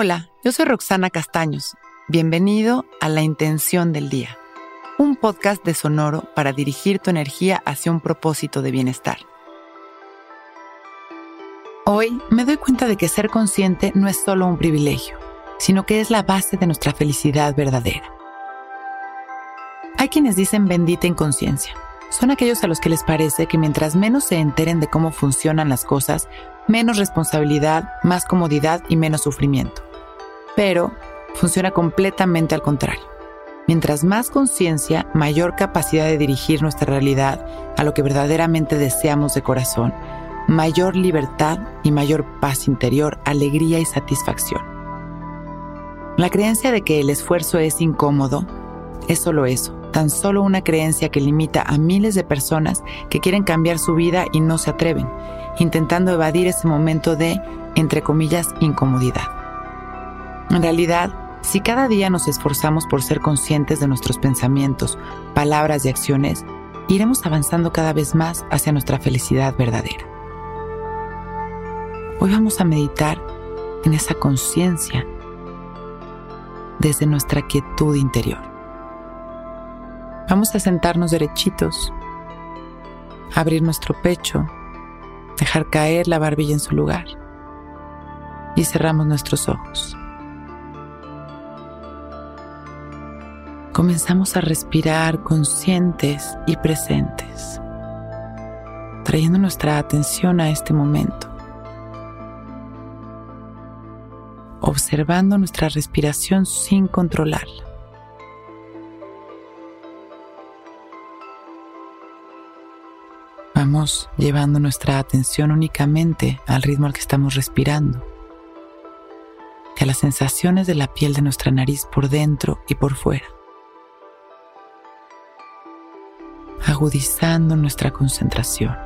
Hola, yo soy Roxana Castaños. Bienvenido a La Intención del Día, un podcast de Sonoro para dirigir tu energía hacia un propósito de bienestar. Hoy me doy cuenta de que ser consciente no es solo un privilegio, sino que es la base de nuestra felicidad verdadera. Hay quienes dicen bendita inconsciencia son aquellos a los que les parece que mientras menos se enteren de cómo funcionan las cosas, menos responsabilidad, más comodidad y menos sufrimiento. Pero funciona completamente al contrario. Mientras más conciencia, mayor capacidad de dirigir nuestra realidad a lo que verdaderamente deseamos de corazón, mayor libertad y mayor paz interior, alegría y satisfacción. La creencia de que el esfuerzo es incómodo es solo eso, tan solo una creencia que limita a miles de personas que quieren cambiar su vida y no se atreven, intentando evadir ese momento de, entre comillas, incomodidad. En realidad, si cada día nos esforzamos por ser conscientes de nuestros pensamientos, palabras y acciones, iremos avanzando cada vez más hacia nuestra felicidad verdadera. Hoy vamos a meditar en esa conciencia desde nuestra quietud interior. Vamos a sentarnos derechitos, abrir nuestro pecho, dejar caer la barbilla en su lugar y cerramos nuestros ojos. Comenzamos a respirar conscientes y presentes, trayendo nuestra atención a este momento, observando nuestra respiración sin controlarla. Vamos llevando nuestra atención únicamente al ritmo al que estamos respirando y a las sensaciones de la piel de nuestra nariz por dentro y por fuera. Agudizando nuestra concentración.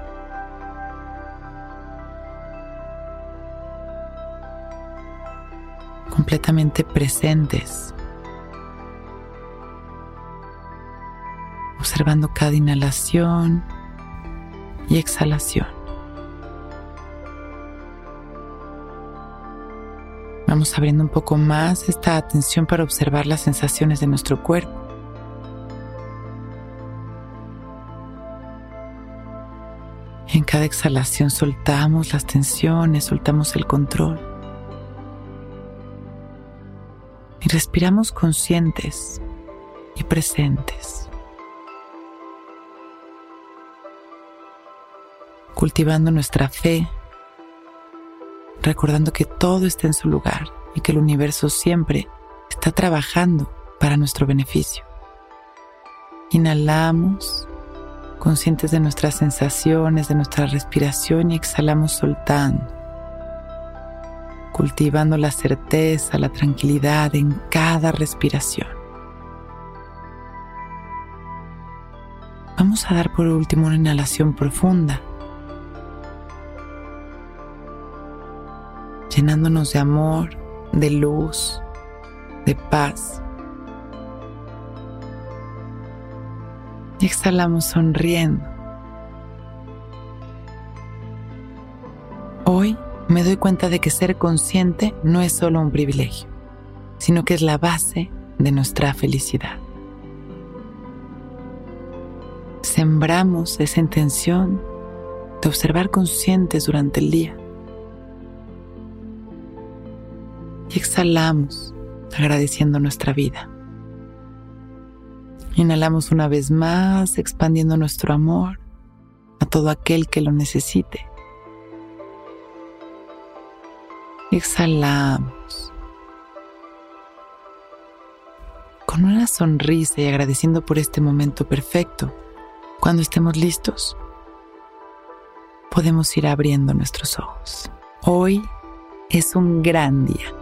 Completamente presentes. Observando cada inhalación y exhalación. Vamos abriendo un poco más esta atención para observar las sensaciones de nuestro cuerpo. En cada exhalación soltamos las tensiones, soltamos el control. Y respiramos conscientes y presentes. cultivando nuestra fe, recordando que todo está en su lugar y que el universo siempre está trabajando para nuestro beneficio. Inhalamos, conscientes de nuestras sensaciones, de nuestra respiración y exhalamos soltando, cultivando la certeza, la tranquilidad en cada respiración. Vamos a dar por último una inhalación profunda llenándonos de amor, de luz, de paz. Y exhalamos sonriendo. Hoy me doy cuenta de que ser consciente no es solo un privilegio, sino que es la base de nuestra felicidad. Sembramos esa intención de observar conscientes durante el día y exhalamos agradeciendo nuestra vida. Inhalamos una vez más, expandiendo nuestro amor a todo aquel que lo necesite. exhalamos con una sonrisa y agradeciendo por este momento perfecto. Cuando estemos listos, podemos ir abriendo nuestros ojos. Hoy es un gran día